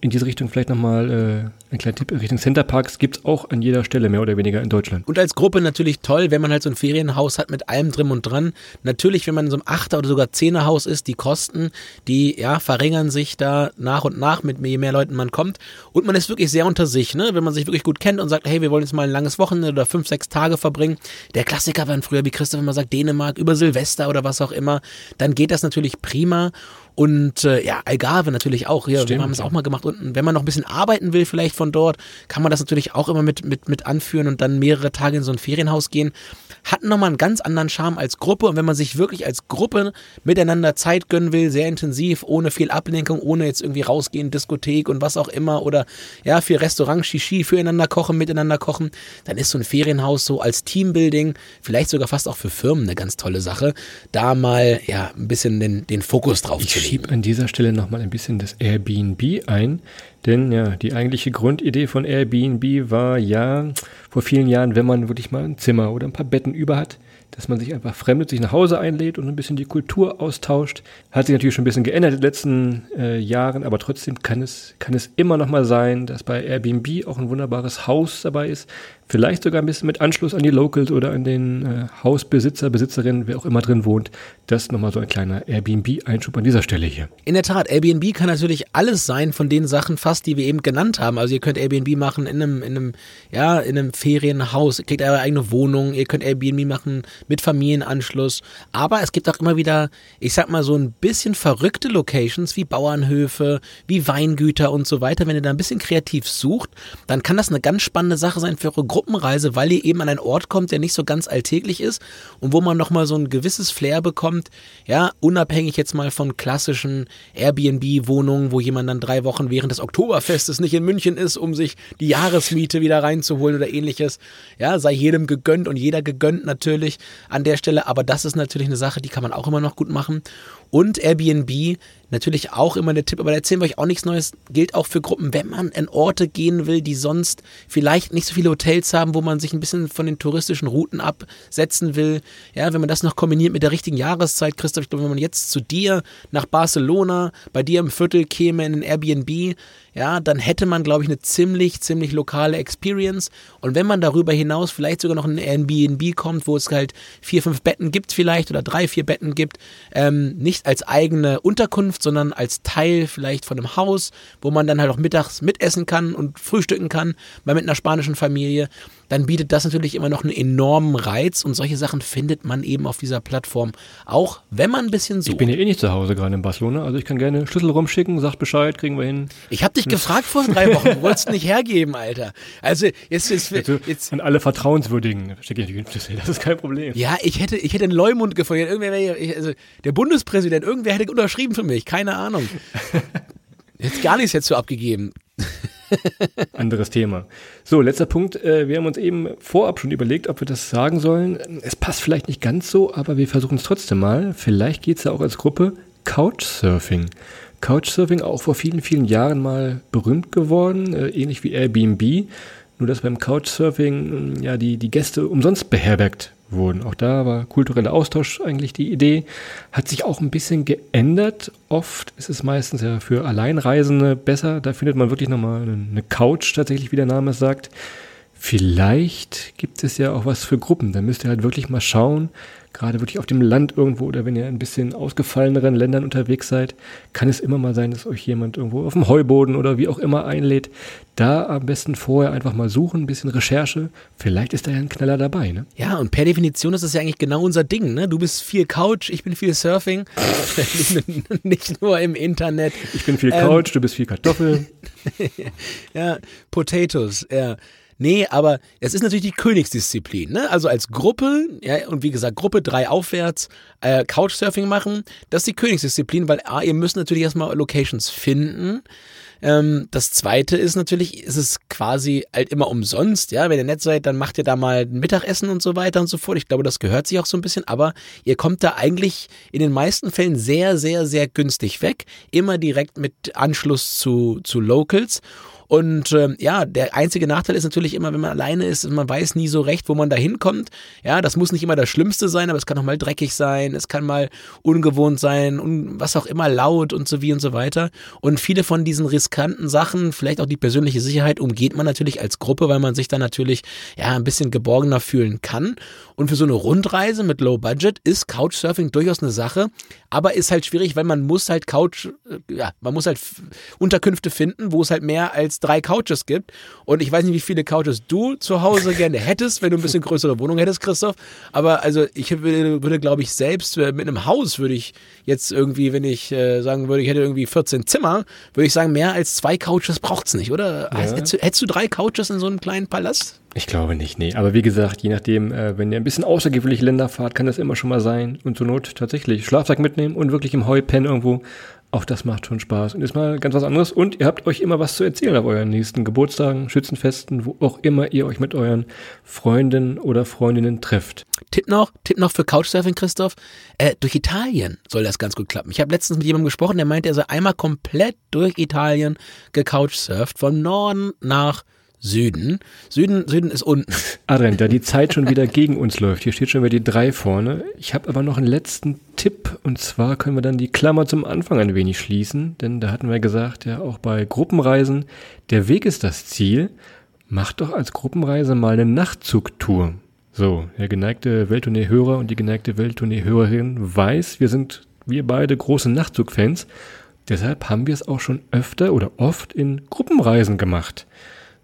in diese Richtung vielleicht nochmal äh, ein kleiner Tipp in Richtung Centerparks gibt es auch an jeder Stelle mehr oder weniger in Deutschland. Und als Gruppe natürlich toll, wenn man halt so ein Ferienhaus hat mit allem drin und dran. Natürlich, wenn man in so einem Achter- oder sogar Zehnerhaus ist, die Kosten, die ja verringern sich da nach und nach, mit je mehr Leuten man kommt. Und man ist wirklich sehr unter sich, ne? Wenn man sich wirklich gut kennt und sagt, hey, wir wollen jetzt mal ein langes Wochenende oder fünf, sechs Tage verbringen. Der Klassiker waren früher, wie Christoph immer sagt, Dänemark, über Silvester oder was auch immer. Dann geht das natürlich prima. Und äh, ja, Algarve natürlich auch. Ja, Stimmt, wir haben es auch mal gemacht. Und wenn man noch ein bisschen arbeiten will, vielleicht von dort, kann man das natürlich auch immer mit, mit, mit anführen und dann mehrere Tage in so ein Ferienhaus gehen. Hat nochmal einen ganz anderen Charme als Gruppe. Und wenn man sich wirklich als Gruppe miteinander Zeit gönnen will, sehr intensiv, ohne viel Ablenkung, ohne jetzt irgendwie rausgehen, Diskothek und was auch immer oder ja, viel Restaurant, Shishi, füreinander kochen, miteinander kochen, dann ist so ein Ferienhaus so als Teambuilding, vielleicht sogar fast auch für Firmen eine ganz tolle Sache, da mal ja ein bisschen den, den Fokus drauf ich zu schiebe an dieser Stelle nochmal ein bisschen das Airbnb ein. Denn ja, die eigentliche Grundidee von Airbnb war ja vor vielen Jahren, wenn man wirklich mal ein Zimmer oder ein paar Betten über hat, dass man sich einfach fremdet, sich nach Hause einlädt und ein bisschen die Kultur austauscht. Hat sich natürlich schon ein bisschen geändert in den letzten äh, Jahren, aber trotzdem kann es, kann es immer noch mal sein, dass bei Airbnb auch ein wunderbares Haus dabei ist, Vielleicht sogar ein bisschen mit Anschluss an die Locals oder an den äh, Hausbesitzer, Besitzerin, wer auch immer drin wohnt. Das nochmal so ein kleiner Airbnb-Einschub an dieser Stelle hier. In der Tat, Airbnb kann natürlich alles sein von den Sachen fast, die wir eben genannt haben. Also ihr könnt Airbnb machen in einem, in einem, ja, in einem Ferienhaus, ihr kriegt eure eigene Wohnung, ihr könnt Airbnb machen mit Familienanschluss. Aber es gibt auch immer wieder, ich sag mal, so ein bisschen verrückte Locations wie Bauernhöfe, wie Weingüter und so weiter. Wenn ihr da ein bisschen kreativ sucht, dann kann das eine ganz spannende Sache sein für eure Gruppenreise, weil ihr eben an einen Ort kommt, der nicht so ganz alltäglich ist und wo man nochmal so ein gewisses Flair bekommt, ja, unabhängig jetzt mal von klassischen Airbnb-Wohnungen, wo jemand dann drei Wochen während des Oktoberfestes nicht in München ist, um sich die Jahresmiete wieder reinzuholen oder ähnliches. Ja, sei jedem gegönnt und jeder gegönnt natürlich an der Stelle, aber das ist natürlich eine Sache, die kann man auch immer noch gut machen. Und Airbnb natürlich auch immer der Tipp, aber da erzählen wir euch auch nichts Neues, gilt auch für Gruppen, wenn man in Orte gehen will, die sonst vielleicht nicht so viele Hotels haben, wo man sich ein bisschen von den touristischen Routen absetzen will. Ja, wenn man das noch kombiniert mit der richtigen Jahreszeit, Christoph, ich glaube, wenn man jetzt zu dir nach Barcelona, bei dir im Viertel käme in ein Airbnb, ja, dann hätte man, glaube ich, eine ziemlich, ziemlich lokale Experience. Und wenn man darüber hinaus vielleicht sogar noch in ein Airbnb kommt, wo es halt vier, fünf Betten gibt vielleicht oder drei, vier Betten gibt, ähm, nicht als eigene Unterkunft, sondern als Teil vielleicht von einem Haus, wo man dann halt auch mittags mitessen kann und frühstücken kann, mal mit einer spanischen Familie, dann bietet das natürlich immer noch einen enormen Reiz und solche Sachen findet man eben auf dieser Plattform auch, wenn man ein bisschen sucht. Ich bin ja eh nicht zu Hause gerade in Barcelona, also ich kann gerne Schlüssel rumschicken, sagt Bescheid, kriegen wir hin. Ich habe dich gefragt vor drei Wochen, du wolltest nicht hergeben, Alter. Also jetzt, jetzt, jetzt an alle Vertrauenswürdigen schicke ich den Schlüssel, das ist kein Problem. Ja, ich hätte, ich hätte einen Leumund gefunden. Irgendwer wäre, also der Bundespräsident, irgendwer hätte unterschrieben für mich, keine Ahnung. *laughs* Jetzt gar nichts jetzt so abgegeben. Anderes Thema. So, letzter Punkt. Äh, wir haben uns eben vorab schon überlegt, ob wir das sagen sollen. Es passt vielleicht nicht ganz so, aber wir versuchen es trotzdem mal. Vielleicht geht es ja auch als Gruppe Couchsurfing. Couchsurfing auch vor vielen, vielen Jahren mal berühmt geworden, äh, ähnlich wie Airbnb. Nur dass beim Couchsurfing ja die, die Gäste umsonst beherbergt wurden. Auch da war kultureller Austausch eigentlich die Idee. Hat sich auch ein bisschen geändert. Oft ist es meistens ja für Alleinreisende besser. Da findet man wirklich nochmal eine Couch tatsächlich, wie der Name es sagt. Vielleicht gibt es ja auch was für Gruppen. Da müsst ihr halt wirklich mal schauen, gerade wirklich auf dem Land irgendwo oder wenn ihr ein bisschen ausgefalleneren Ländern unterwegs seid, kann es immer mal sein, dass euch jemand irgendwo auf dem Heuboden oder wie auch immer einlädt. Da am besten vorher einfach mal suchen, ein bisschen Recherche. Vielleicht ist da ja ein Knaller dabei, ne? Ja, und per Definition ist das ja eigentlich genau unser Ding, ne? Du bist viel Couch, ich bin viel Surfing. *laughs* Nicht nur im Internet. Ich bin viel Couch, ähm, du bist viel Kartoffel. *laughs* ja, Potatoes, ja. Nee, aber es ist natürlich die Königsdisziplin. Ne? Also als Gruppe, ja, und wie gesagt, Gruppe drei aufwärts, äh, Couchsurfing machen, das ist die Königsdisziplin, weil A, ihr müsst natürlich erstmal Locations finden. Ähm, das zweite ist natürlich, ist es quasi halt immer umsonst, ja. Wenn ihr nett seid, dann macht ihr da mal ein Mittagessen und so weiter und so fort. Ich glaube, das gehört sich auch so ein bisschen, aber ihr kommt da eigentlich in den meisten Fällen sehr, sehr, sehr günstig weg. Immer direkt mit Anschluss zu, zu Locals. Und ähm, ja, der einzige Nachteil ist natürlich immer, wenn man alleine ist, man weiß nie so recht, wo man da hinkommt. Ja, das muss nicht immer das Schlimmste sein, aber es kann auch mal dreckig sein, es kann mal ungewohnt sein und was auch immer laut und so wie und so weiter. Und viele von diesen riskanten Sachen, vielleicht auch die persönliche Sicherheit, umgeht man natürlich als Gruppe, weil man sich dann natürlich ja ein bisschen geborgener fühlen kann. Und für so eine Rundreise mit Low Budget ist Couchsurfing durchaus eine Sache, aber ist halt schwierig, weil man muss halt Couch, äh, ja, man muss halt Unterkünfte finden, wo es halt mehr als drei Couches gibt. Und ich weiß nicht, wie viele Couches du zu Hause gerne hättest, wenn du ein bisschen größere Wohnung hättest, Christoph. Aber also ich würde, würde glaube ich, selbst äh, mit einem Haus würde ich jetzt irgendwie, wenn ich äh, sagen würde, ich hätte irgendwie 14 Zimmer, würde ich sagen, mehr als zwei Couches braucht es nicht, oder? Ja. Hättest, du, hättest du drei Couches in so einem kleinen Palast? Ich glaube nicht, nee. Aber wie gesagt, je nachdem, äh, wenn ihr ein bisschen außergewöhnliche Länder fahrt, kann das immer schon mal sein. Und zur Not tatsächlich Schlafsack mitnehmen und wirklich im Heu pennen irgendwo. Auch das macht schon Spaß und ist mal ganz was anderes. Und ihr habt euch immer was zu erzählen auf euren nächsten Geburtstagen, Schützenfesten, wo auch immer ihr euch mit euren Freunden oder Freundinnen trefft. Tipp noch, Tipp noch für Couchsurfing, Christoph. Äh, durch Italien soll das ganz gut klappen. Ich habe letztens mit jemandem gesprochen, der meinte, er sei einmal komplett durch Italien gecouchsurft, von Norden nach Süden. Süden, Süden ist unten. *laughs* Adrian, da die Zeit schon wieder gegen uns läuft, hier steht schon wieder die drei vorne. Ich habe aber noch einen letzten Tipp und zwar können wir dann die Klammer zum Anfang ein wenig schließen, denn da hatten wir gesagt, ja auch bei Gruppenreisen, der Weg ist das Ziel. Macht doch als Gruppenreise mal eine Nachtzugtour. So, der geneigte Welttournee-Hörer und die geneigte Welttournee-Hörerin weiß, wir sind wir beide große Nachtzugfans. Deshalb haben wir es auch schon öfter oder oft in Gruppenreisen gemacht.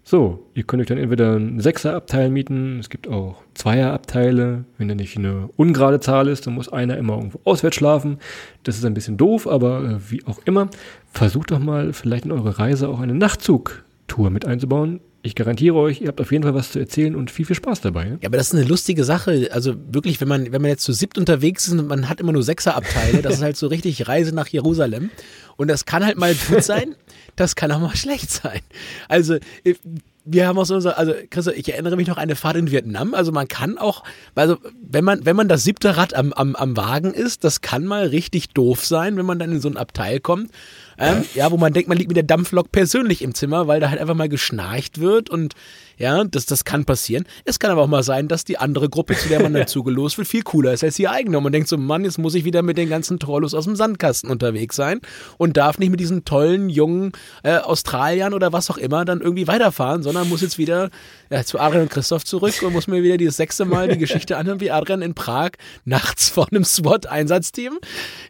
So, ihr könnt euch dann entweder ein Sechserabteil mieten, es gibt auch Zweierabteile. Wenn da nicht eine ungerade Zahl ist, dann muss einer immer irgendwo auswärts schlafen. Das ist ein bisschen doof, aber äh, wie auch immer, versucht doch mal vielleicht in eure Reise auch eine Nachtzugtour mit einzubauen. Ich garantiere euch, ihr habt auf jeden Fall was zu erzählen und viel, viel Spaß dabei. Ja, ja aber das ist eine lustige Sache. Also wirklich, wenn man, wenn man jetzt zu siebt unterwegs ist und man hat immer nur Sechserabteile, das ist halt so richtig Reise nach Jerusalem. Und das kann halt mal gut sein, *laughs* das kann auch mal *laughs* schlecht sein. Also äh, wir haben auch so, also Chris, ich erinnere mich noch an eine Fahrt in Vietnam. Also man kann auch, also wenn man, wenn man das siebte Rad am, am, am Wagen ist, das kann mal richtig doof sein, wenn man dann in so ein Abteil kommt. Ähm, ja, wo man denkt, man liegt mit der Dampflok persönlich im Zimmer, weil da halt einfach mal geschnarcht wird und ja, das, das kann passieren. Es kann aber auch mal sein, dass die andere Gruppe, zu der man dann *laughs* zugelost wird, viel cooler ist als die eigene. Und man denkt so, Mann, jetzt muss ich wieder mit den ganzen Trollos aus dem Sandkasten unterwegs sein und darf nicht mit diesen tollen, jungen äh, Australiern oder was auch immer dann irgendwie weiterfahren, sondern muss jetzt wieder ja, zu Adrian und Christoph zurück und muss mir wieder dieses sechste Mal die Geschichte anhören, wie Adrian in Prag nachts vor einem SWAT-Einsatzteam.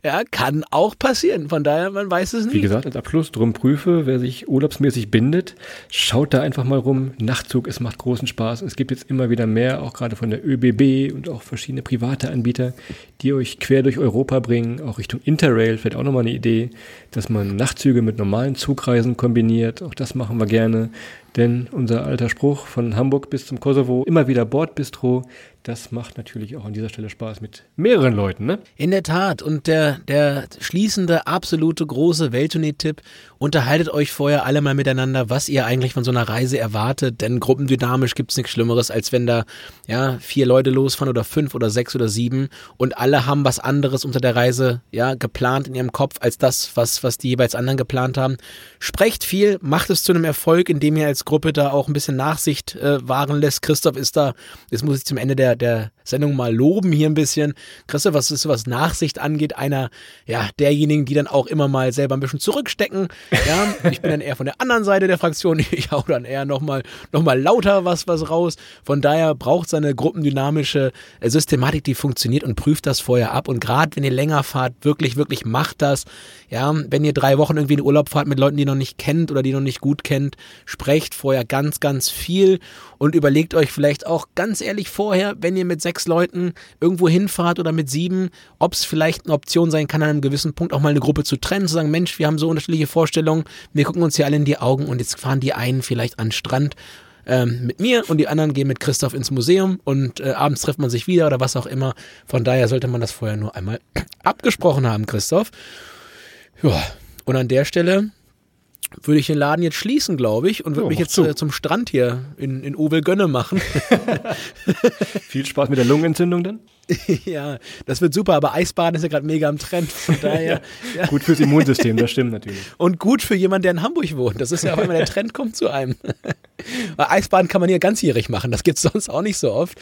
Ja, kann auch passieren. Von daher, man weiß es nicht. Wie gesagt, als Abschluss drum prüfe, wer sich urlaubsmäßig bindet, schaut da einfach mal rum. Nachtzug, es macht großen Spaß. Es gibt jetzt immer wieder mehr, auch gerade von der ÖBB und auch verschiedene private Anbieter, die euch quer durch Europa bringen, auch Richtung Interrail, vielleicht auch nochmal eine Idee, dass man Nachtzüge mit normalen Zugreisen kombiniert. Auch das machen wir gerne. Denn unser alter Spruch von Hamburg bis zum Kosovo, immer wieder Bordbistro, das macht natürlich auch an dieser Stelle Spaß mit mehreren Leuten, ne? In der Tat. Und der, der schließende, absolute große Welttournee-Tipp, unterhaltet euch vorher alle mal miteinander, was ihr eigentlich von so einer Reise erwartet. Denn gruppendynamisch gibt's nichts Schlimmeres, als wenn da ja vier Leute losfahren oder fünf oder sechs oder sieben und alle haben was anderes unter der Reise ja geplant in ihrem Kopf als das, was, was die jeweils anderen geplant haben. Sprecht viel, macht es zu einem Erfolg, indem ihr als Gruppe da auch ein bisschen Nachsicht äh, wahren lässt. Christoph ist da, jetzt muss ich zum Ende der, der Sendung mal loben hier ein bisschen. Christoph, was ist, was Nachsicht angeht, einer, ja, derjenigen, die dann auch immer mal selber ein bisschen zurückstecken. Ja, ich bin dann eher von der anderen Seite der Fraktion. *laughs* Ich hau dann eher nochmal, noch mal lauter was, was raus. Von daher braucht es eine gruppendynamische äh, Systematik, die funktioniert und prüft das vorher ab. Und gerade wenn ihr länger fahrt, wirklich, wirklich macht das. Ja, wenn ihr drei Wochen irgendwie in Urlaub fahrt mit Leuten, die ihr noch nicht kennt oder die ihr noch nicht gut kennt, sprecht vorher ganz, ganz viel und überlegt euch vielleicht auch ganz ehrlich vorher, wenn ihr mit sechs Leuten irgendwo hinfahrt oder mit sieben, ob es vielleicht eine Option sein kann, an einem gewissen Punkt auch mal eine Gruppe zu trennen, zu sagen, Mensch, wir haben so unterschiedliche Vorstellungen, wir gucken uns hier alle in die Augen und jetzt fahren die einen vielleicht an den Strand ähm, mit mir und die anderen gehen mit Christoph ins Museum und äh, abends trifft man sich wieder oder was auch immer. Von daher sollte man das vorher nur einmal *clears throat* abgesprochen haben, Christoph. Ja, und an der Stelle würde ich den Laden jetzt schließen, glaube ich, und würde Ja, mich jetzt äh, zum Strand hier in, in Ovel-Gönne machen. *laughs* Viel Spaß mit der Lungenentzündung dann. *laughs* ja, das wird super, aber Eisbaden ist ja gerade mega am Trend. Von *laughs* daher, ja. Gut fürs Immunsystem, das stimmt natürlich. Und gut für jemanden, der in Hamburg wohnt. Das ist ja auch immer der Trend kommt zu einem. Weil Eisbaden kann man hier ganzjährig machen. Das gibt's sonst auch nicht so oft.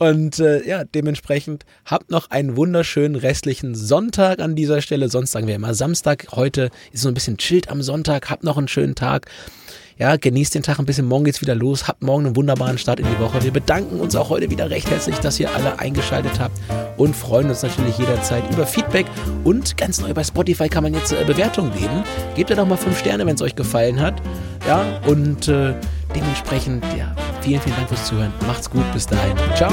Und äh, ja, dementsprechend habt noch einen wunderschönen restlichen Sonntag an dieser Stelle. Sonst sagen wir immer Samstag. Heute ist so ein bisschen chillt am Sonntag. Habt noch einen schönen Tag. Ja, genießt den Tag ein bisschen. Morgen geht's wieder los. Habt morgen einen wunderbaren Start in die Woche. Wir bedanken uns auch heute wieder recht herzlich, dass ihr alle eingeschaltet habt und freuen uns natürlich jederzeit über Feedback. Und ganz neu bei Spotify kann man jetzt äh, Bewertungen geben. Gebt ihr doch mal fünf Sterne, wenn es euch gefallen hat. Ja, und äh, dementsprechend, ja, vielen, vielen Dank fürs Zuhören. Macht's gut. Bis dahin. Ciao.